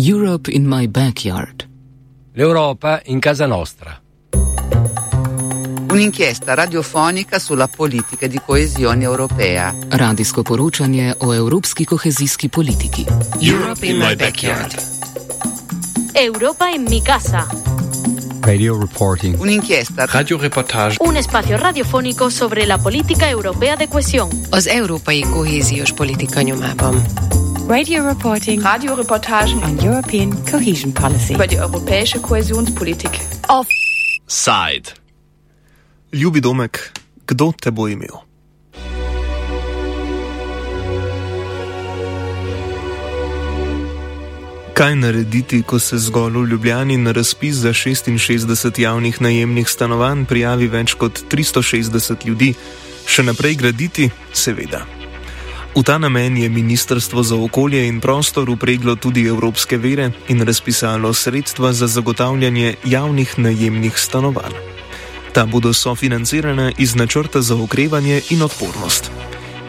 Europe in my backyard. L'Europa in casa nostra. Un'inchiesta radiofonica sulla politica di coesione europea. Radijsko poročanje o evropski kohezijski politiki. Europe in my backyard. Europa en mi casa. Radio reporting. Un'inchiesta Radioreportage. Un espacio radiofónico sobre la política europea de cohesión. Az európai kohéziós politika nyomában. Radio reporting. Radioreportagen on European cohesion policy. über die europäische Kohäsionspolitik. Auf Side. Ljubi domek, kdo te bo imel? Kaj narediti, ko se zgolj v Ljubljani na razpis za 66 javnih najemnih stanovanj prijavi več kot 360 ljudi? Še naprej graditi? Seveda. V ta namen je Ministrstvo za okolje in prostor upreglo tudi evropske vere in razpisalo sredstva za zagotavljanje javnih najemnih stanovanj. Ta bodo sofinancirana iz načrta za okrevanje in odpornost.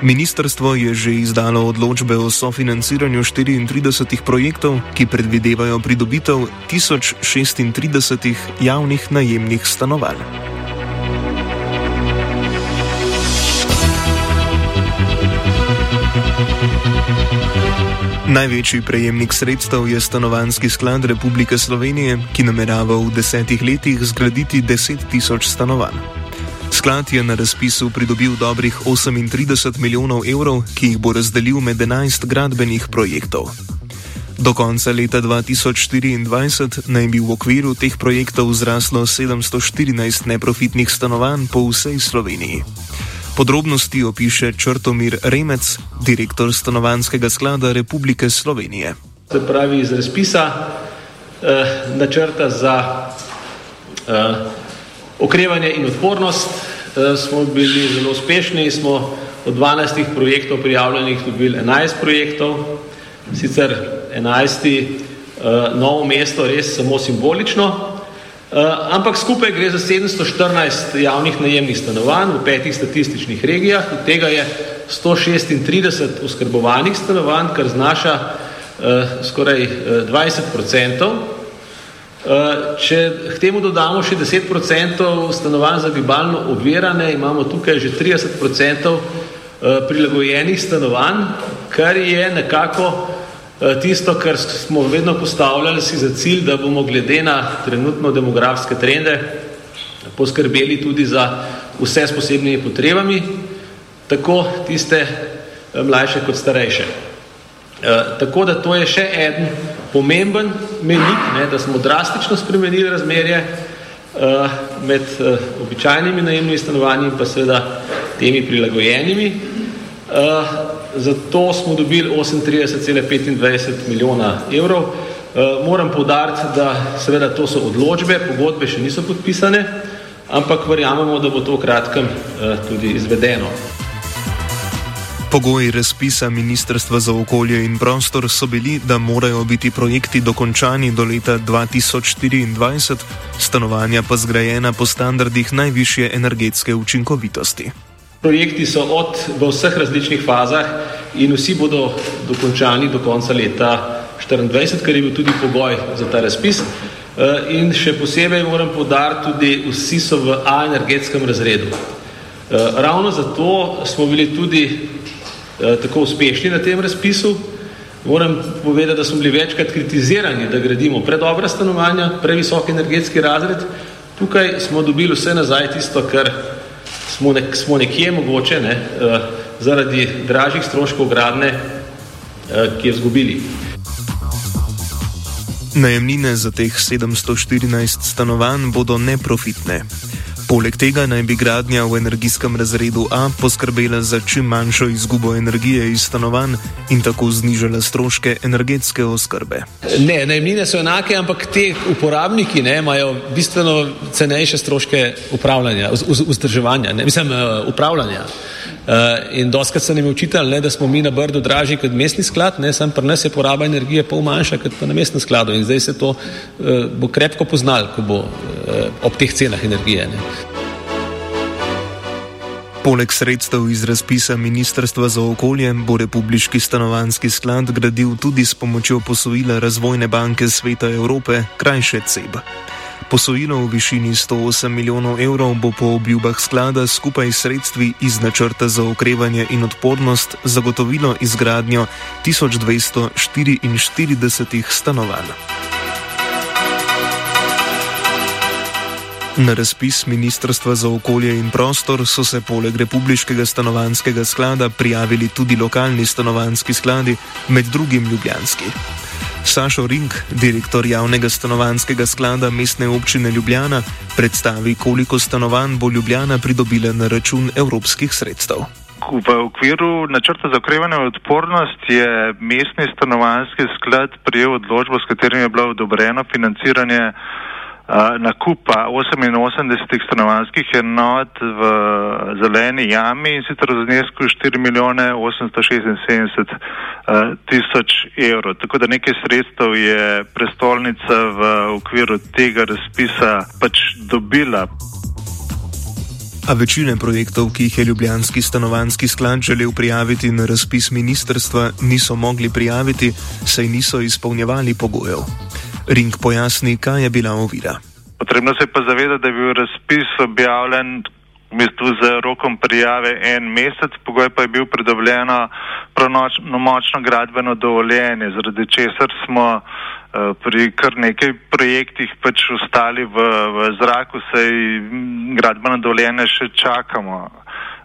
Ministrstvo je že izdalo odločbe o sofinanciranju 34 projektov, ki predvidevajo pridobitev 1036 javnih najemnih stanovanj. Največji prejemnik sredstev je Stanovanski sklad Republike Slovenije, ki namerava v desetih letih zgraditi 10 tisoč stanovanj. Sklad je na razpisu pridobil dobrih 38 milijonov evrov, ki jih bo razdelil med 11 gradbenih projektov. Do konca leta 2024 naj bi v okviru teh projektov zraslo 714 neprofitnih stanovanj po vsej Sloveniji. Podrobnosti opiše Črtomir Remec, direktor Stanovanskega sklada Republike Slovenije. Se pravi, iz razpisa eh, načrta za eh, okrevanje in odpornost eh, smo bili zelo uspešni. Smo od 12 projektov prijavljenih dobili 11 projektov, sicer 11. Eh, novo mesto, res samo simbolično. Uh, ampak skupaj gre za 714 javnih najemnih stanovanj v petih statističnih regijah, od tega je 136 oskrbovanih stanovanj, kar znaša uh, skoraj uh, 20 odstotkov. Uh, če k temu dodamo še 10 odstotkov stanovanj za bibalno obvirane, imamo tukaj že 30 odstotkov uh, prilagojenih stanovanj, kar je nekako tisto, kar smo vedno postavljali si za cilj, da bomo glede na trenutno demografske trende poskrbeli tudi za vse s posebnimi potrebami, tako tiste mlajše kot starejše. Tako da to je še en pomemben menik, ne, da smo drastično spremenili razmerje med običajnimi najemnimi stanovanji in pa seveda temi prilagojenimi. Zato smo dobili 38,25 milijona evrov. Moram povdariti, da seveda to so odločbe, pogodbe še niso podpisane, ampak verjamemo, da bo to v kratkem tudi izvedeno. Pogoji razpisa Ministrstva za okolje in prostor so bili, da morajo biti projekti dokončani do leta 2024, stanovanja pa zgrajena po standardih najvišje energetske učinkovitosti. Projekti so od, v vseh različnih fazah in vsi bodo dokončani do konca leta 2024, kar je bil tudi pogoj za ta razpis. In še posebej moram podariti, tudi vsi so v A energetskem razredu. Ravno zato smo bili tudi tako uspešni na tem razpisu. Moram povedati, da smo bili večkrat kritizirani, da gradimo predobra stanovanja, previsok energetski razred. Tukaj smo dobili vse nazaj tisto, kar smo, nek, smo nekje mogoče ne, uh, zaradi dražjih stroškov gradne, ki je zgubili. Najemnine za teh 714 stanovanj bodo neprofitne. Poleg tega naj bi gradnja v energijskem razredu A poskrbela za čim manjšo izgubo energije iz stanovanj in tako znižala stroške energetske oskrbe. Ne, najemnine so enake, ampak te uporabniki ne, imajo bistveno cenejše stroške upravljanja, vzdrževanja, mislim, upravljanja. Uh, in doskrat se nam je učitelj, da smo mi na Brdu dražji kot mestni sklad, ne, sam pri nas je poraba energije pol manjša kot pa na mestnem skladu in zdaj se to uh, bo krepko poznal, ko bo uh, ob teh cenah energije. Ne. Poleg sredstev iz razpisa Ministrstva za okolje bo Republiški stanovanski sklad gradil tudi s pomočjo posojila Razvojne banke Sveta Evrope, krajše CEB. Posojilo v višini 108 milijonov evrov bo po obljubah sklada skupaj s sredstvi iz načrta za okrevanje in odpornost zagotovilo izgradnjo 1244 stanovanj. Na razpis Ministrstva za okolje in prostor so se poleg Republiškega stanovanskega sklada prijavili tudi lokalni stanovanski skladi, med drugim Ljubljanski. Sašo Rink, direktor javnega stanovanskega sklada mestne občine Ljubljana, predstavi, koliko stanovanj bo Ljubljana pridobila na račun evropskih sredstev. V okviru načrta za okrevanje in odpornost je mestni stanovanski sklad prijel odločbo, s katerim je bilo odobreno financiranje nakupa 88 stanovanskih enot v zeleni jami in sicer v znesku 4 milijone 876 tisoč evrov. Tako da nekaj sredstev je prestolnica v okviru tega razpisa pač dobila. A večine projektov, ki jih je Ljubljanski stanovanski sklad želel prijaviti na razpis ministerstva, niso mogli prijaviti, saj niso izpolnjevali pogojev. Ring pojasni, kaj je bila ovira. Potrebno se je pa zavedati, da je bil razpis objavljen v bistvu z rokom prijave en mesec, pogoj pa je bil pridobljeno pravnomočno gradbeno dovoljenje, zaradi česar smo uh, pri kar nekaj projektih pač ostali v, v zraku, saj gradbeno dovoljenje še čakamo.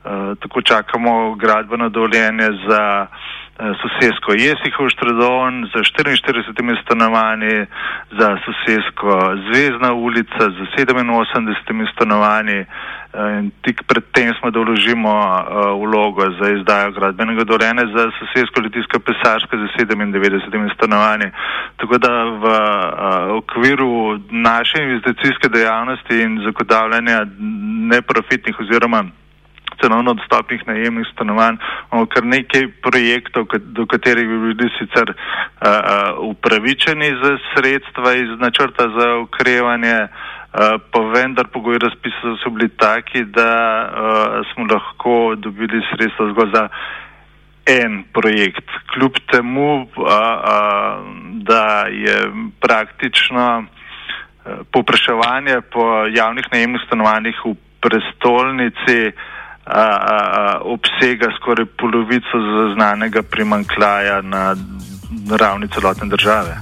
Uh, tako čakamo gradbeno dovoljenje za Eh, sosedsko Jesihov Štradon z 44 stanovanji, za sosedsko Zvezdna ulica z 87 stanovanji eh, in tik predtem smo doložimo eh, vlogo za izdajo gradbenega dovoljenja za sosedsko Litijska pesarska z 97 stanovanji. Tako da v okviru naše investicijske dejavnosti in zagotavljanja neprofitnih oziroma cenovno dostopnih najemnih stanovanj. Imamo kar nekaj projektov, do katerih bi bili sicer uh, upravičeni za sredstva iz načrta za ukrevanje, uh, pa vendar pogoji razpisa so bili taki, da uh, smo lahko dobili sredstva zgolj za en projekt. Kljub temu, uh, uh, da je praktično Popraševanje po javnih najemnih stanovanjih v prestolnici uh, a, a, obsega skoraj polovico zaznanega primankljaja na ravni celotne države.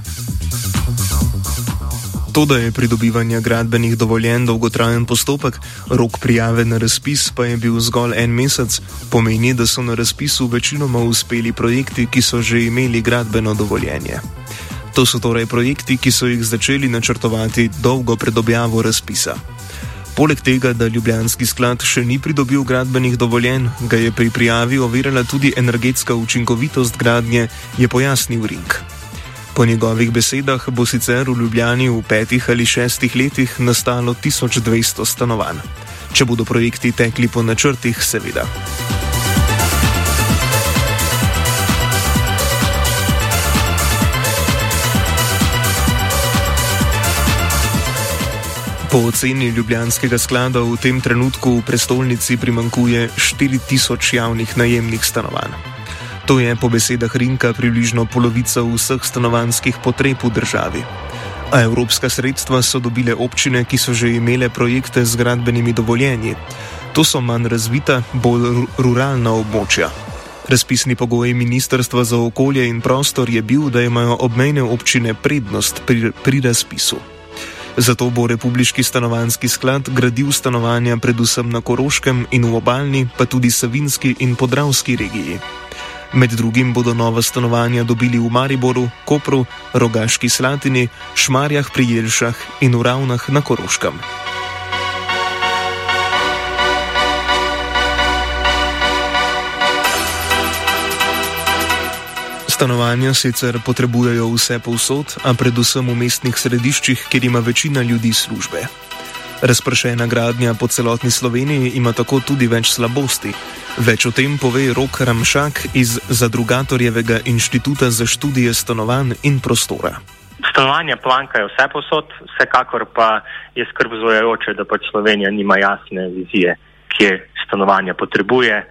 To, da je pridobivanje gradbenih dovoljenj dolgotrajen postopek, rok prijave na razpis pa je bil zgolj en mesec, pomeni, da so na razpisu večinoma uspeli projekti, ki so že imeli gradbeno dovoljenje. To so torej projekti, ki so jih začeli načrtovati dolgo pred objavo razpisa. Poleg tega, da Ljubljanski sklad še ni pridobil gradbenih dovoljenj, ga je pri prijavi ovirala tudi energetska učinkovitost gradnje, je pojasnil Ring. Po njegovih besedah bo sicer v Ljubljani v petih ali šestih letih nastalo 1200 stanovanj. Če bodo projekti tekli po načrtih, seveda. Po oceni Ljubljanskega sklada v tem trenutku v prestolnici primankuje 4000 javnih najemnih stanovanj. To je po besedah Rinka približno polovica vseh stanovanjskih potreb v državi. A evropska sredstva so dobile občine, ki so že imele projekte z gradbenimi dovoljenji. To so manj razvita, bolj ruralna območja. Razpisni pogoj Ministrstva za okolje in prostor je bil, da imajo obmejne občine prednost pri, pri razpisu. Zato bo Republiški stanovanski sklad gradil stanovanja predvsem na Koroškem in v obaljni, pa tudi Savinski in Podravski regiji. Med drugim bodo nova stanovanja dobili v Mariboru, Kopru, Rogaški Slatini, Šmarjah pri Jelšah in v Ravnah na Koroškem. Stanovanja sicer potrebujejo vse povsod, a predvsem v mestnih središčih, kjer ima večina ljudi službe. Razpršena gradnja po celotni Sloveniji ima tako tudi več slabosti. Več o tem pove Rok Ramšak iz Zadrugatorjevega inštituta za študije stanovanj in prostora. Stanovanja plankajo vse posod, vsekakor pa je skrb zvojajoče, da pač Slovenija nima jasne vizije, kje stanovanja potrebuje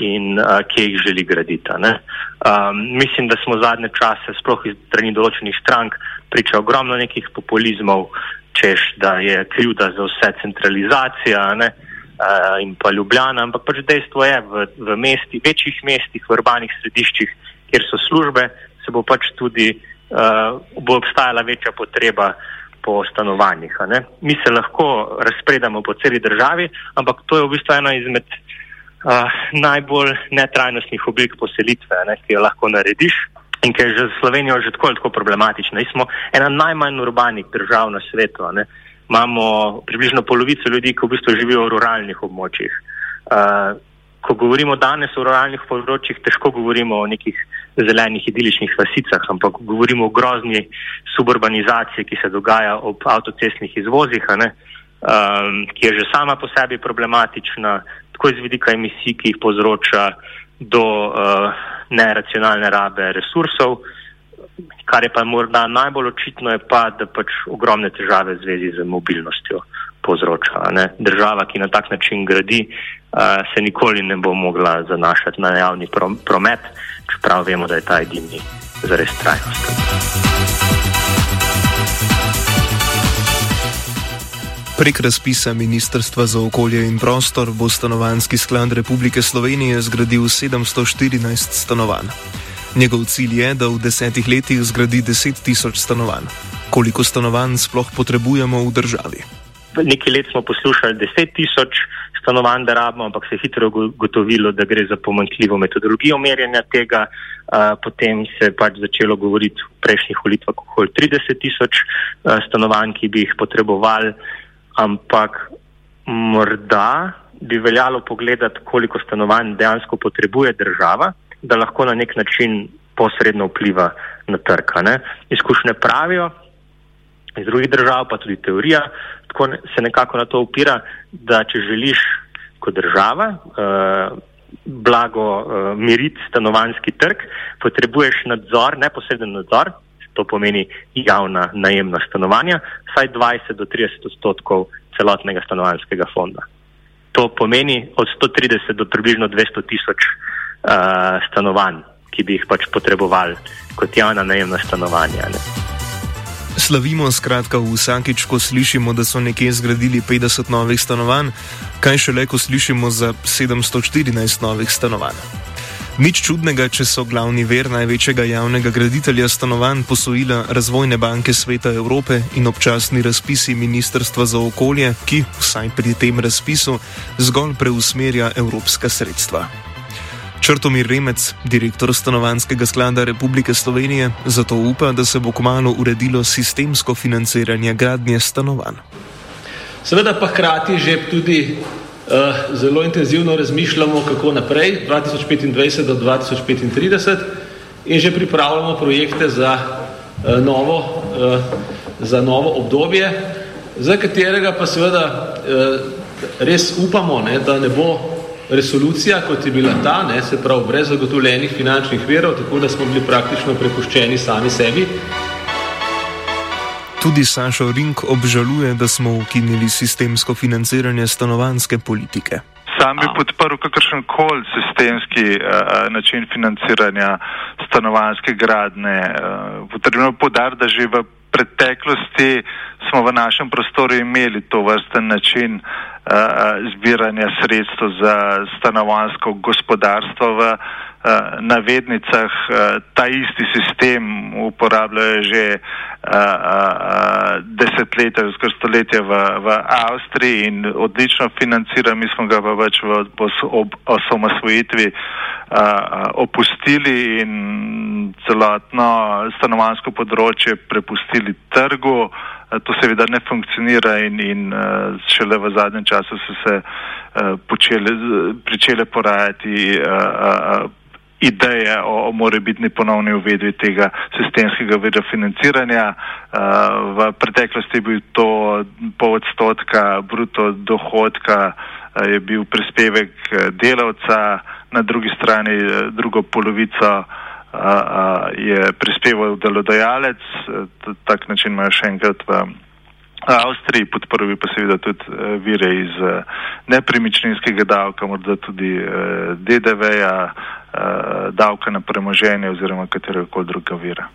in uh, kje jih želi graditi. Um, mislim, da smo zadnje čase, sploh iz strani določenih strank, priča ogromno nekih populizmov, češ, da je krivda za vse centralizacija ne, uh, in pa ljubljana, ampak pač dejstvo je, v, v mesti, večjih mestih, v urbanih središčih, kjer so službe, se bo pač tudi, uh, bo obstajala večja potreba po stanovanjih. Mi se lahko razpredamo po celi državi, ampak to je v bistvu ena izmed uh, najbolj netrajnostnih oblik poselitve, ne, ki jo lahko narediš in ki je že za Slovenijo že tako ali tako problematična. Mi smo ena najmanj urbanih držav na svetu. Ne. Imamo približno polovico ljudi, ki v bistvu živijo v ruralnih območjih. Uh, ko govorimo danes o ruralnih področjih, težko govorimo o nekih zelenih idiličnih vasicah, ampak govorimo o grozni suburbanizaciji, ki se dogaja ob avtocestnih izvozih, um, ki je že sama po sebi problematična, tako iz vidika emisij, ki jih povzroča, do uh, neracionalne rabe resursov. Kar je pa morda najbolj očitno, je pa, da pač ogromne težave v zvezi z mobilnostjo povzroča. Ne? Država, ki na tak način gradi, uh, se nikoli ne bo mogla zanašati na javni promet, čeprav vemo, da je ta edini zares trajnosten. Prek razpisa Ministrstva za okolje in prostor bo stanovanski sklad Republike Slovenije zgradil 714 stanovanj. Njegov cilj je, da v desetih letih zgradi 10 tisoč stanovanj. Koliko stanovanj sploh potrebujemo v državi? Nekaj let smo poslušali 10 tisoč stanovanj, da rabimo, ampak se je hitro gotovilo, da gre za pomankljivo metodologijo merjenja tega. Potem se je pač začelo govoriti v prejšnjih volitvah okoli 30 tisoč stanovanj, ki bi jih potrebovali, ampak morda bi veljalo pogledati, koliko stanovanj dejansko potrebuje država, da lahko na nek način posredno vpliva na trg. Izkušnje pravijo iz drugih držav, pa tudi teorija, tako se nekako na to upira, da če želiš kot država uh, blago uh, miriti stanovanski trg, potrebuješ nadzor, neposreden nadzor, to pomeni javna najemna stanovanja, vsaj 20 do 30 odstotkov celotnega stanovanskega fonda. To pomeni od 130 do približno 200 tisoč uh, stanovanj, ki bi jih pač potrebovali kot javna najemna stanovanja. Ne. Slavimo skratka vsakič, ko slišimo, da so nekje zgradili 50 novih stanovanj, kaj šele, ko slišimo za 714 novih stanovanj. Nič čudnega, če so glavni ver največjega javnega graditelja stanovanj posojila Razvojne banke Sveta Evrope in občasni razpisi Ministrstva za okolje, ki, vsaj pri tem razpisu, zgolj preusmerja evropska sredstva. Črtomir Remec, direktor stanovanskega sklada Republike Slovenije, zato upa, da se bo kmalo uredilo sistemsko financiranje gradnje stanovanj. Seveda pa hkrati že tudi zelo intenzivno razmišljamo, kako naprej, 2025 do 2035 in že pripravljamo projekte za, uh, novo, uh, za novo obdobje, za katerega pa seveda res upamo, ne, da ne bo resolucija, kot je bila ta, ne, se pravi brez zagotovljenih finančnih verov, tako da smo bili praktično prepuščeni sami sebi. Tudi Sašo Rink obžaluje, da smo ukinili sistemsko financiranje stanovanske politike. Sam bi podprl kakršen koli sistemski uh, način financiranja stanovanske gradne. Uh, potrebno je podariti, da že v preteklosti smo v našem prostoru imeli to vrsten način uh, zbiranja sredstev za stanovansko gospodarstvo v navednicah. Uh, ta isti sistem uporabljajo že desetletja, skoraj stoletje v, v Avstriji in odlično financira, mi smo ga pa več v osamosvojitvi opustili in celotno stanovansko področje prepustili trgu. To seveda ne funkcionira in, in šele v zadnjem času so se počele, pričele porajati ideje o, o morebitni ponovni uvedbi tega sistemskega vira financiranja. Uh, v preteklosti je bil to pol odstotka bruto dohodka, uh, je bil prispevek delavca, na drugi strani uh, drugo polovico uh, je prispeval delodajalec, tak način imajo še enkrat v Avstriji, podprl bi pa seveda tudi uh, vire iz uh, nepremičninskega davka, morda tudi uh, DDV-ja, uh, davka na premoženje oziroma katerega koli druga vira.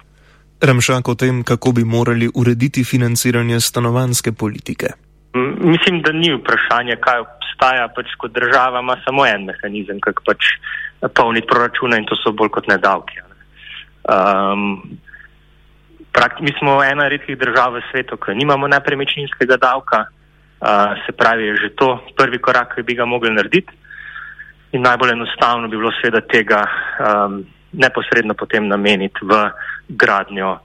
Ramšak o tem, kako bi morali urediti financiranje stanovanske politike. Mislim, da ni vprašanje, kaj obstaja, pač kot država ima samo en mehanizem, kako pač polniti proračune in to so bolj kot ne davki. Um, mi smo ena redkih držav v svetu, ki nimamo nepremičninskega davka, uh, se pravi, je že to prvi korak, ki bi ga mogli narediti. In najbolj enostavno bi bilo seveda tega um, neposredno potem nameniti v gradnjo uh,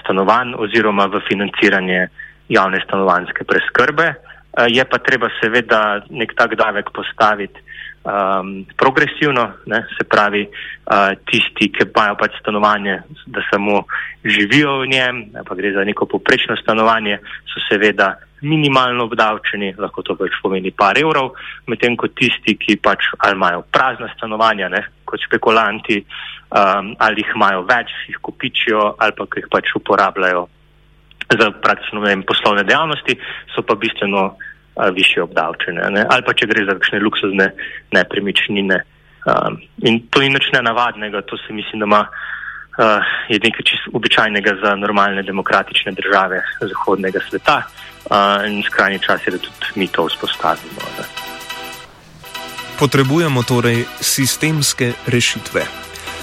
stanovanj oziroma v financiranje javne stanovanske preskrbe. Uh, je pa treba seveda nek tak davek postaviti um, progresivno, ne, se pravi, uh, tisti, ki imajo pač stanovanje, da samo živijo v njem, pa gre za neko poprečno stanovanje, so seveda minimalno obdavčeni, lahko to pač pomeni par evrov, medtem ko tisti, ki pač ali imajo prazna stanovanja, ne, kot špekulanti, um, ali jih imajo več, jih kopičijo ali pa jih pač uporabljajo za praktično vem, poslovne dejavnosti, so pa bistveno više obdavčene. Ne? Ali pa če gre za kakšne luksuzne nepremičnine. Um, in to ni nič nenavadnega, to se mislim, da ima, uh, je nekaj čist običajnega za normalne demokratične države zahodnega sveta uh, in skrajni čas je, da tudi mi to vzpostavimo. Ne? Potrebujemo torej sistemske rešitve.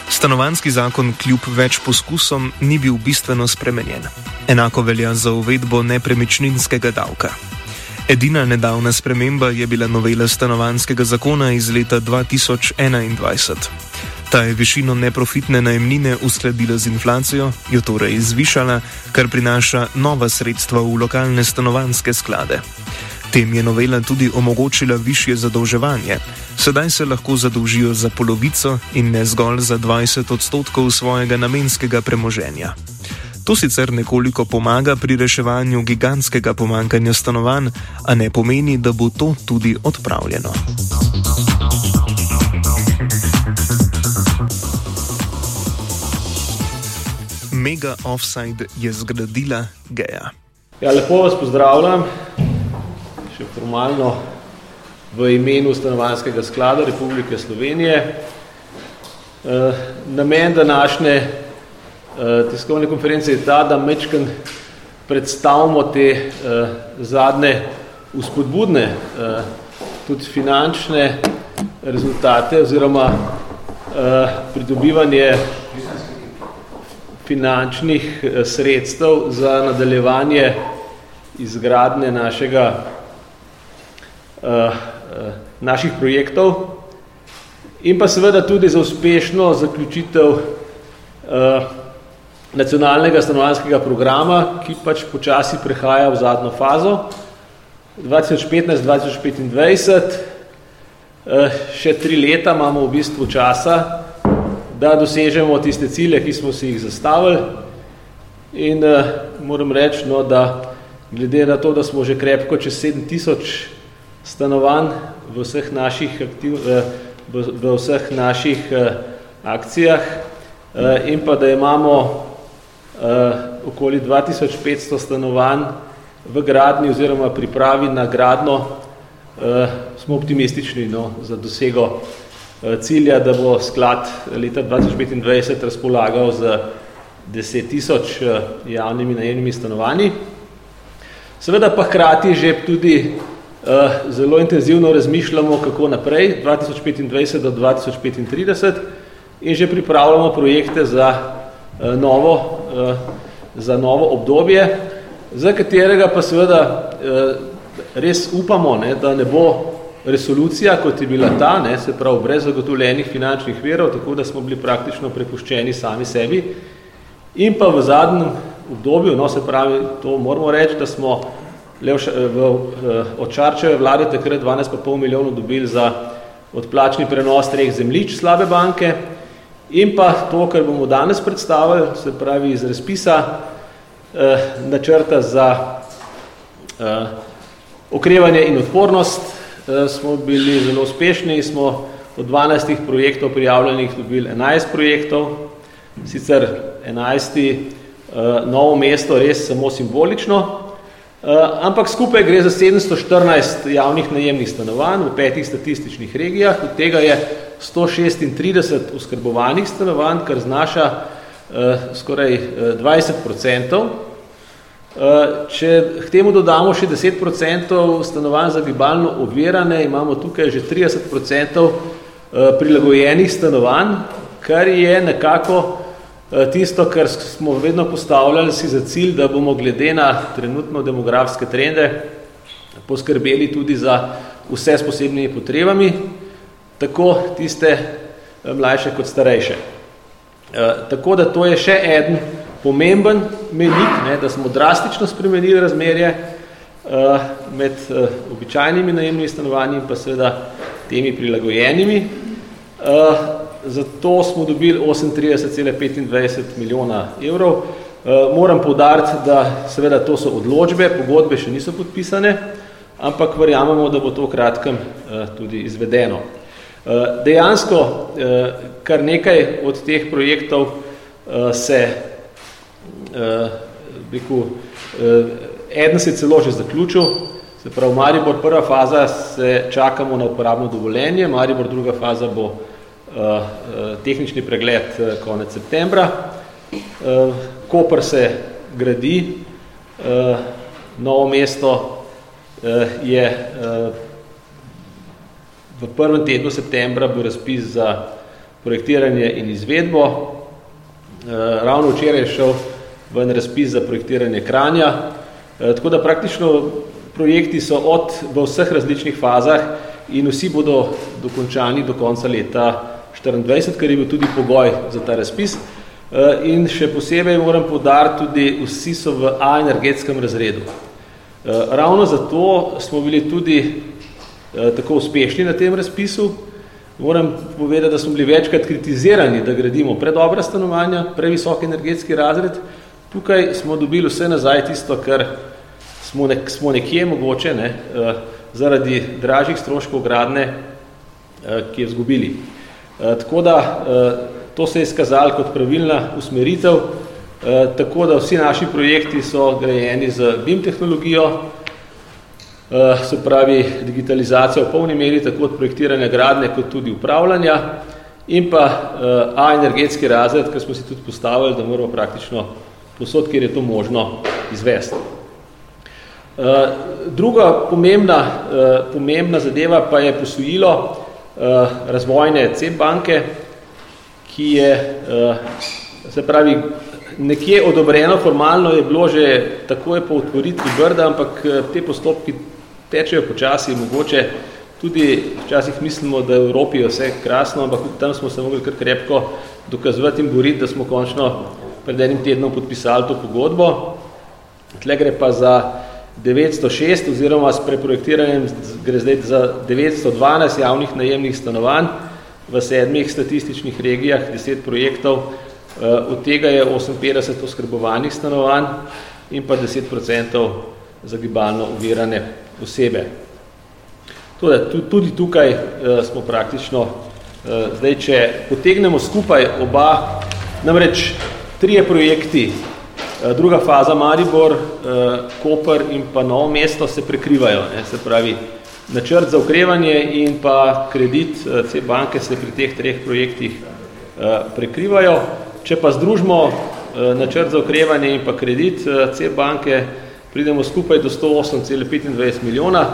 Stanovanski zakon kljub več poskusom ni bil bistveno spremenjen. Enako velja za uvedbo nepremičninskega davka. Edina nedavna sprememba je bila novela stanovanskega zakona iz leta 2021. Ta je višino neprofitne najemnine uskladila z inflacijo, jo torej zvišala, kar prinaša nova sredstva v lokalne stanovanske sklade. Tem je novela tudi omogočila više zadolževanje. Sedaj se lahko zadolžijo za polovico in ne zgolj za 20 odstotkov svojega namenskega premoženja. To sicer nekoliko pomaga pri reševanju gigantskega pomankanja stanovanj, a ne pomeni, da bo to tudi odpravljeno. Mega Offside je zgradila Geja. Ja, lepo vas pozdravljam, še formalno v imenu Stanovanskega sklada Republike Slovenije. E, namen današnje tiskovne konference je ta, da mečken predstavimo te uh, zadnje uspodbudne, uh, tudi finančne rezultate oziroma uh, pridobivanje finančnih sredstev za nadaljevanje izgradne našega uh, uh, naših projektov in pa seveda tudi za uspešno zaključitev uh, nacionalnega stanovanskega programa, ki pač počasi prehaja v zadnjo fazo. 2015-2025, eh, še tri leta imamo v bistvu časa, da dosežemo tiste cilje, ki smo si jih zastavili. In uh, moram reči, no, da glede na to, da smo že krepko čez 7000 stanovanj v vseh naših, aktiv, uh, v, v vseh naših akcijah in pa da imamo uh, okoli 2500 stanovanj v gradni oziroma pripravi na gradno, uh, smo optimistični no, za dosego uh, cilja, da bo sklad leta 2025 razpolagal z 10 tisoč uh, javnimi najemnimi stanovanji. Seveda pa hkrati že tudi uh, zelo intenzivno razmišljamo, kako naprej, 2025 do 2035 in že pripravljamo projekte za novo Eh, za novo obdobje, za katerega pa seveda eh, res upamo, ne, da ne bo resolucija, kot je bila ta, ne, se pravi brez zagotovljenih finančnih verov, tako da smo bili praktično prepuščeni sami sebi. In pa v zadnjem obdobju, no se pravi, to moramo reči, da smo le v, v, od Čarčeve vlade takrat 12,5 milijonov dobili za odplačni prenos treh zemljič slabe banke, In pa to, kar bomo danes predstavili, se pravi iz razpisa eh, načrta za eh, okrevanje in odpornost, eh, smo bili zelo uspešni, smo od 12 projektov prijavljenih dobili 11 projektov, sicer 11. Eh, novo mesto res samo simbolično, ampak skupaj gre za 714 javnih najemnih stanovanj v petih statističnih regijah, od tega je 136 uskrbovanih stanovanj, kar znaša uh, skoraj 20 procentov. Če k temu dodamo še 10% stanovanj za gibalno obvirane, imamo tukaj že 30% prilagojenih stanovanj, kar je nekako tisto, kar smo vedno postavljali si za cilj, da bomo glede na trenutno demografske trende poskrbeli tudi za vse s posebnimi potrebami, tako tiste mlajše kot starejše. Tako da to je še eden pomemben menik, ne, da smo drastično spremenili razmerje uh, med običajnimi najemnimi stanovanji in pa seveda temi prilagojenimi. Zato smo dobili 38,25 milijona evrov. Moram poudariti, da seveda to so odločbe, pogodbe še niso podpisane, ampak verjamemo, da bo to v kratkem tudi izvedeno. Uh, dejansko uh, kar nekaj od teh projektov uh, se uh, eden se je celo že zaključil, se pravi Maribor prva faza se čakamo na uporabno dovoljenje, Maribor druga faza bo uh, tehnični pregled konec septembra, uh, Koper se gradi, uh, novo mesto uh, je uh, v prvem tednu septembra bo razpis za projektiranje in izvedbo. Uh, ravno včeraj je šel v en razpis za projektiranje kranja. E, tako da praktično projekti so od v vseh različnih fazah in vsi bodo dokončani do konca leta 24, kar je bil tudi pogoj za ta razpis. E, in še posebej moram podariti tudi, vsi so v A energetskem razredu. Ravno zato smo bili tudi tako uspešni na tem razpisu. Moram povedati, da smo bili večkrat kritizirani, da gradimo predobra stanovanja, previsok energetski razred, Tukaj smo dobili vse nazaj tisto, kar smo, nek, smo nekje mogoče ne, uh, zaradi dražjih stroškov gradne, uh, ki je vzgubili. Uh, tako da to se je izkazalo kot pravilna usmeritev, tako da vsi naši projekti so grajeni z BIM tehnologijo, se pravi digitalizacija v polni meri, tako od projektiranja gradne kot tudi upravljanja, in pa uh, A energetski razred, ker smo si tudi postavili, da moramo praktično posod, kjer je to možno izvesti. Uh, druga pomembna, pomembna zadeva pa je posojilo razvojne CEP banke, ki je, se pravi, nekje odobreno, formalno je bilo že takoj po otvoritvi brda, ampak te postopki tečejo počasi, mogoče tudi včasih mislimo, da v Evropi je vse krasno, ampak tam smo se mogli kar krepko dokazovati in boriti, da smo končno pred enim tednom podpisali to pogodbo. Tle gre pa za 906 oziroma s preprojektiranjem gre zdaj za 912 javnih najemnih stanovanj v sedmih statističnih regijah, 10 projektov, eh, od tega je 58 oskrbovanih stanovanj in pa 10% za gibalno uvirane osebe. Tudi, tudi tukaj eh, smo praktično, eh, zdaj če potegnemo skupaj oba, namreč trije projekti, eh, druga faza Maribor, eh, Koper in pa Novo mesto se prekrivajo. Ne, se pravi, načrt za ukrevanje in pa kredit te eh, banke se pri teh treh projektih prekrivajo. Če pa združimo načrt za ukrevanje in pa kredit C banke, pridemo skupaj do 108,25 milijona.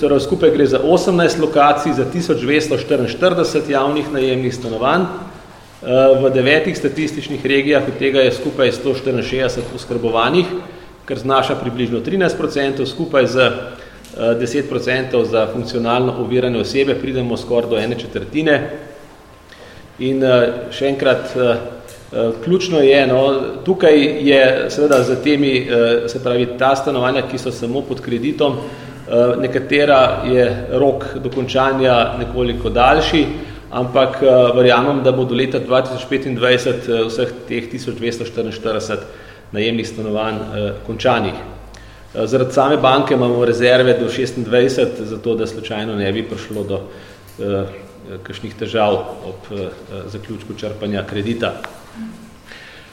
Torej skupaj gre za 18 lokacij za 1244 javnih najemnih stanovanj. V devetih statističnih regijah, od tega je skupaj 164 uskrbovanih, kar znaša približno 13%, skupaj z 10% za funkcionalno ovirane osebe, pridemo skoraj do ene četrtine. In še enkrat, ključno je, no, tukaj je seveda za temi, se pravi, ta stanovanja, ki so samo pod kreditom, nekatera je rok dokončanja nekoliko daljši, ampak verjamem, da bo do leta 2025 uh, vseh teh 1244 najemnih stanovanj končanih. Zaradi same banke imamo rezerve do 26, zato da slučajno ne bi prišlo do kakšnih težav ob uh, zaključku črpanja kredita.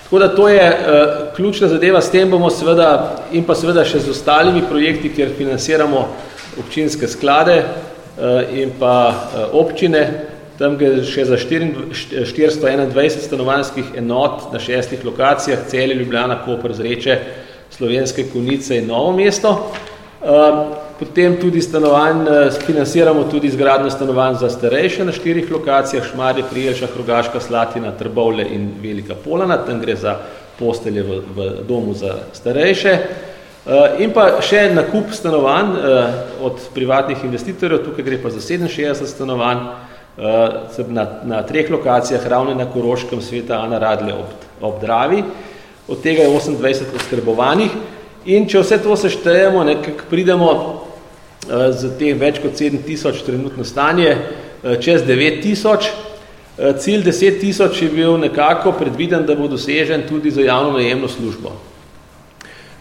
Tako da to je uh, ključna zadeva, s tem bomo seveda in pa seveda še z ostalimi projekti, kjer financiramo občinske sklade uh, in pa občine, tam gre še za 421 stanovanjskih enot na šestih lokacijah, Celje, Ljubljana, Koper, Zreče, Slovenske Konice in Novo mesto. Potem tudi stanovanj, financiramo tudi izgradno stanovanj za starejše na štirih lokacijah, Šmarje, Prijelša, Hrogaška, Slatina, Trbovle in Velika Polana, tam gre za postelje v, v domu za starejše. In pa še nakup stanovanj od privatnih investitorjev, tukaj gre pa za 67 stanovanj na, na treh lokacijah, ravno na Koroškem sveta Ana Radle ob, ob Dravi, od tega je 28 oskrbovanih. In če vse to seštejemo, nekako pridemo Eh, za teh več kot 7 tisoč trenutno stanje, eh, čez 9 tisoč. Eh, cilj 10 tisoč je bil nekako predviden, da bo dosežen tudi za javno najemno službo.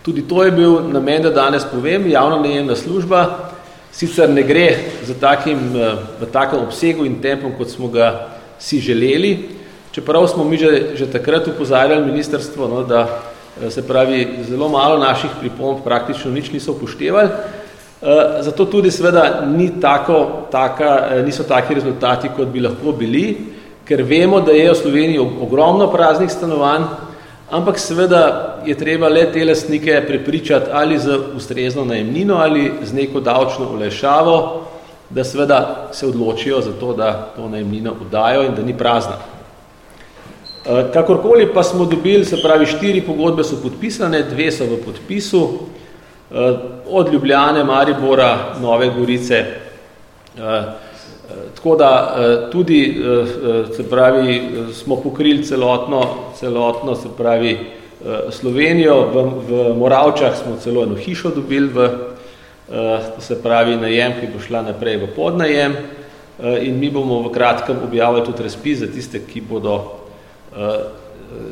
Tudi to je bil namen, da danes povem, javna najemna služba sicer ne gre za takim, v takem obsegu in tempom, kot smo ga si želeli, čeprav smo mi že, že takrat upozarjali ministrstvo, no, da se pravi zelo malo naših pripomb praktično nič niso upoštevali, Eh, zato tudi seveda ni tako, taka, eh, niso taki rezultati, kot bi lahko bili, ker vemo, da je v Sloveniji ogromno praznih stanovanj, ampak seveda je treba le te lastnike prepričati ali z ustrezno najemnino ali z neko davčno olajšavo, da seveda se odločijo za to, da to najemnino udajo in da ni prazna. Eh, kakorkoli pa smo dobili, se pravi, štiri pogodbe so podpisane, dve so v podpisu, Eh, od Ljubljane, Maribora, Nove Gorice. Eh, eh, tako da tudi, se pravi, smo pokrili celotno, celotno se pravi, Slovenijo. V, v Moravčah smo celo eno hišo dobili, v, to se pravi, najem, ki bo šla naprej v podnajem. In mi bomo v kratkem objavili tudi razpis za tiste, ki bodo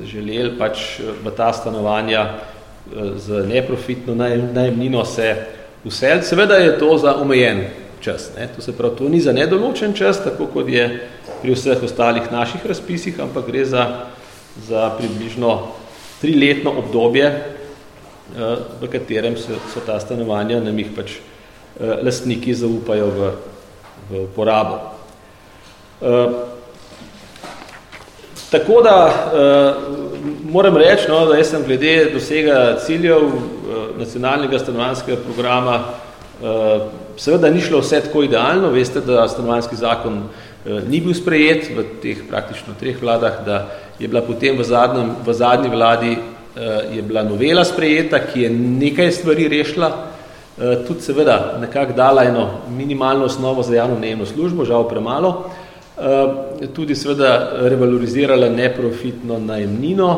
želeli pač v ta stanovanja z neprofitno najemnino se vsel. Seveda je to za omejen čas. Ne? To se pravi, to ni za nedoločen čas, tako kot je pri vseh ostalih naših razpisih, ampak gre za, za približno triletno obdobje, eh, v katerem so, so ta stanovanja, nam jih pač eh, lastniki zaupajo v, v uporabo. Eh, tako da moram reči, no, da jaz sem glede dosega ciljev uh, nacionalnega stanovanskega programa uh, seveda ni šlo vse tako idealno. Veste, da stanovanski zakon uh, ni bil sprejet v teh praktično treh vladah, da je bila potem v, zadnjem, v zadnji vladi je bila novela sprejeta, ki je nekaj stvari rešila, tudi seveda nekako dala eno minimalno osnovo za javno najemno službo, žal premalo, tudi seveda revalorizirala neprofitno najemnino,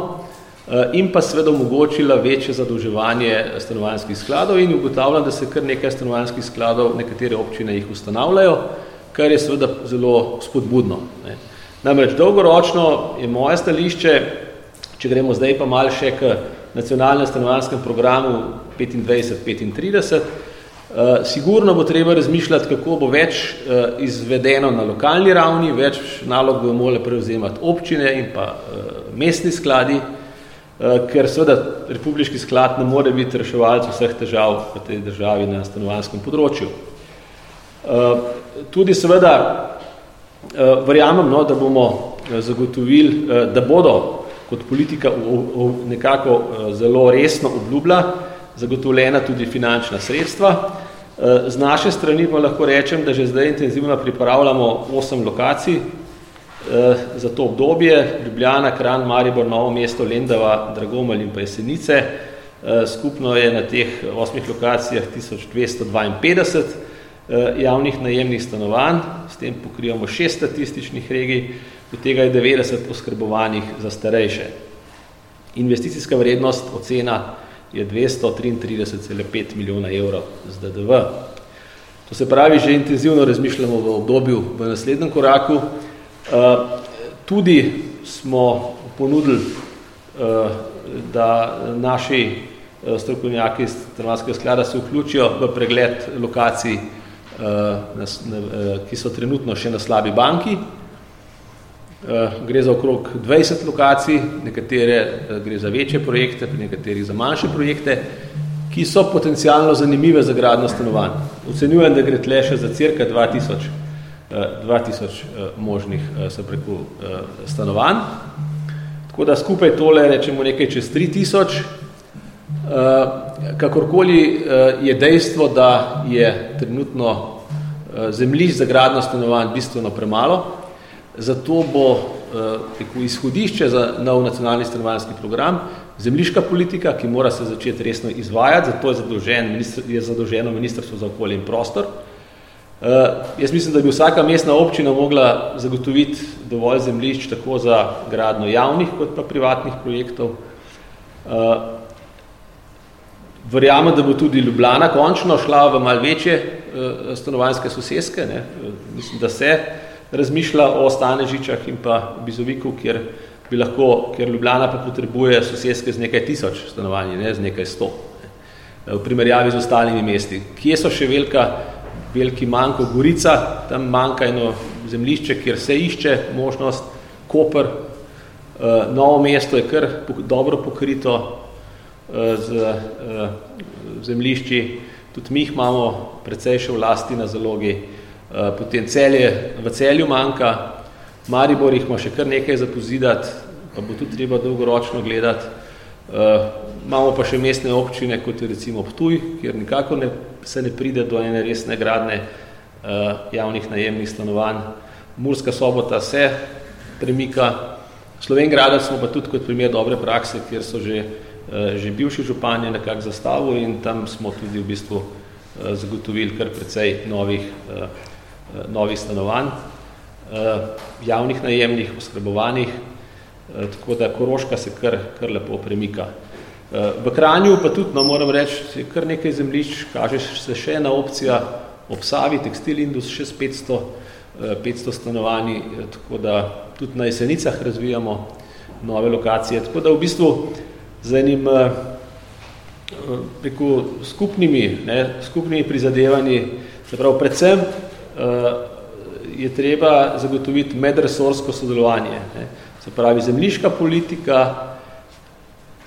Eh, in pa seveda omogočila večje zadolževanje stanovanjskih skladov in ugotavljam, da se kar nekaj stanovanjskih skladov, nekatere občine jih ustanavljajo, kar je seveda zelo spodbudno. Ne. Namreč dolgoročno je moje stališče, če gremo zdaj pa malo še k nacionalnem stanovanjskem programu 25-35, Uh, sigurno bo treba razmišljati, kako bo več uh, izvedeno na lokalni ravni, več nalog bo morali prevzemati občine in pa uh, mestni skladi, Eh, ker seveda republiški sklad ne more biti reševalc vseh težav v tej državi na stanovanjskem področju. Eh, tudi seveda eh, verjamem, no, da bomo zagotovili, da bodo kot politika nekako zelo resno obljubila zagotovljena tudi finančna sredstva. Z naše strani pa lahko rečem, da že zdaj intenzivno pripravljamo osem lokacij, Eh, za to obdobje, Ljubljana, Kran, Maribor, Novo mesto, Lendava, Dragomelj in pa Jesenice. Eh, skupno je na teh osmih lokacijah 1252 eh, javnih najemnih stanovanj, s tem pokrivamo šest statističnih regij, od tega je 90 oskrbovanih za starejše. Investicijska vrednost ocena je 233,5 milijona evrov z DDV. To se pravi, že intenzivno razmišljamo v obdobju v naslednjem koraku, Eh, tudi smo ponudili, uh, da naši uh, strokovnjaki iz Trvanskega sklada se vključijo v pregled lokacij, ki so trenutno še na slabi banki. Gre za okrog 20 lokacij, nekatere gre za večje projekte, pri nekaterih za manjše projekte, ki so potencialno zanimive za gradno stanovanj. Ocenjujem, da gre tle še za cirka 2000, 2000 možnih se preko stanovanj. Tako da skupaj tole rečemo nekaj čez 3000. Kakorkoli je dejstvo, da je trenutno zemljišč za gradno stanovanj bistveno premalo, zato bo uh, izhodišče za nov nacionalni stanovanjski program zemljiška politika, ki mora se začeti resno izvajati, zato je, zadolžen, je zadolženo Ministrstvo za okolje in prostor. Uh, jaz mislim, da bi vsaka mestna občina mogla zagotoviti dovolj zemljišč tako za gradno javnih kot pa privatnih projektov. Uh, verjamem, da bo tudi Ljubljana končno šla v malo večje uh, stanovanjske soseske. Ne? Mislim, da se uh, razmišlja o Stanežičah in pa Bizoviku, kjer bi lahko, ker Ljubljana pa potrebuje sosedske z nekaj tisoč stanovanj, ne z nekaj sto, ne, v primerjavi z ostalimi mesti. Kje so še velika, veliki manjko? Gorica, tam manjka eno zemljišče, kjer se išče možnost, Koper, uh, novo mesto je kar dobro pokrito uh, z uh, zemljišči, tudi mi jih imamo precej še v lasti na zalogi, Eh, potem celje, v celju manjka, Maribor jih ima še kar nekaj za pozidati, pa bo tudi treba dolgoročno gledati. Uh, imamo pa še mestne občine, kot je recimo Ptuj, kjer nikako ne, se ne pride do ene resne gradne uh, javnih najemnih stanovanj. Murska sobota se premika. Slovengradac smo pa tudi kot primer dobre prakse, kjer so že, že bivši županje nekako zastavu in tam smo tudi v bistvu zagotovili kar precej novih Eh, novih stanovanj, eh, javnih najemnih, oskrbovanih, eh, tako da Koroška se kar, kar lepo premika. V Kranju pa tudi, no, moram reči, kar nekaj zemljišč, kaže se še ena opcija ob Savi, Tekstil Indus, še s 500, 500 stanovanji, tako da tudi na Jesenicah razvijamo nove lokacije, tako da v bistvu z enim preko skupnimi, ne, skupnimi prizadevanji, se pravi predvsem Eh, je treba zagotoviti medresorsko sodelovanje. Ne. Se pravi, zemljiška politika,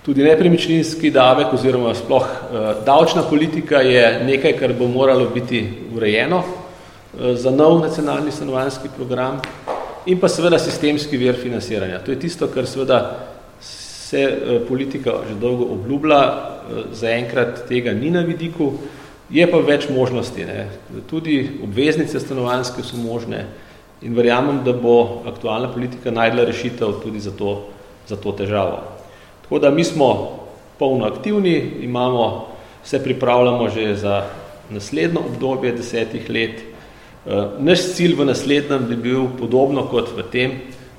tudi nepremičninski davek oziroma sploh uh, davčna politika je nekaj, kar bo moralo biti urejeno uh, za nov nacionalni stanovanjski program in pa seveda sistemski vir financiranja. To je tisto, kar seveda se uh, politika že dolgo obljublja, uh, zaenkrat tega ni na vidiku, uh, Je pa več možnosti. Ne. Tudi obveznice stanovanjske so možne in verjamem, da bo aktualna politika najdla rešitev tudi za to, za to težavo. Tako da mi smo polno aktivni, imamo, vse pripravljamo že za naslednjo obdobje desetih let. Eh, naš cilj v naslednjem bi bil podobno kot v tem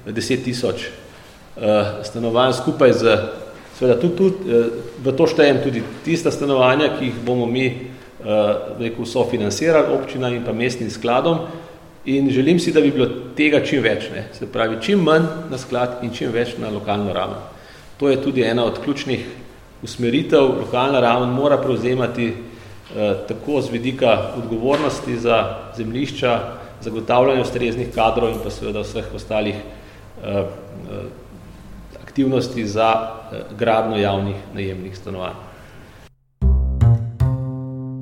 deset tisoč eh, stanovanj skupaj z, seveda tudi, tudi, eh, v to štejem tudi tista stanovanja, ki jih bomo mi rekel, sofinansirali občina in pa mestnim skladom in želim si, da bi bilo tega čim več, ne? se pravi čim manj na sklad in čim več na lokalno raven. To je tudi ena od ključnih usmeritev. Lokalna raven mora prevzemati eh, tako z vidika odgovornosti za zemljišča, zagotavljanje ustreznih kadrov in pa seveda vseh ostalih eh, eh, aktivnosti za eh, gradno javnih najemnih stanovanj.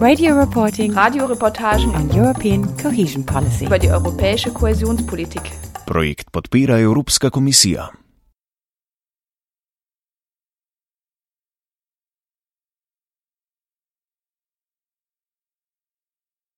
Radio reporting. Radioreportagen on European cohesion policy. über die europäische Kohäsionspolitik. Projekt podpira Evropska komisija.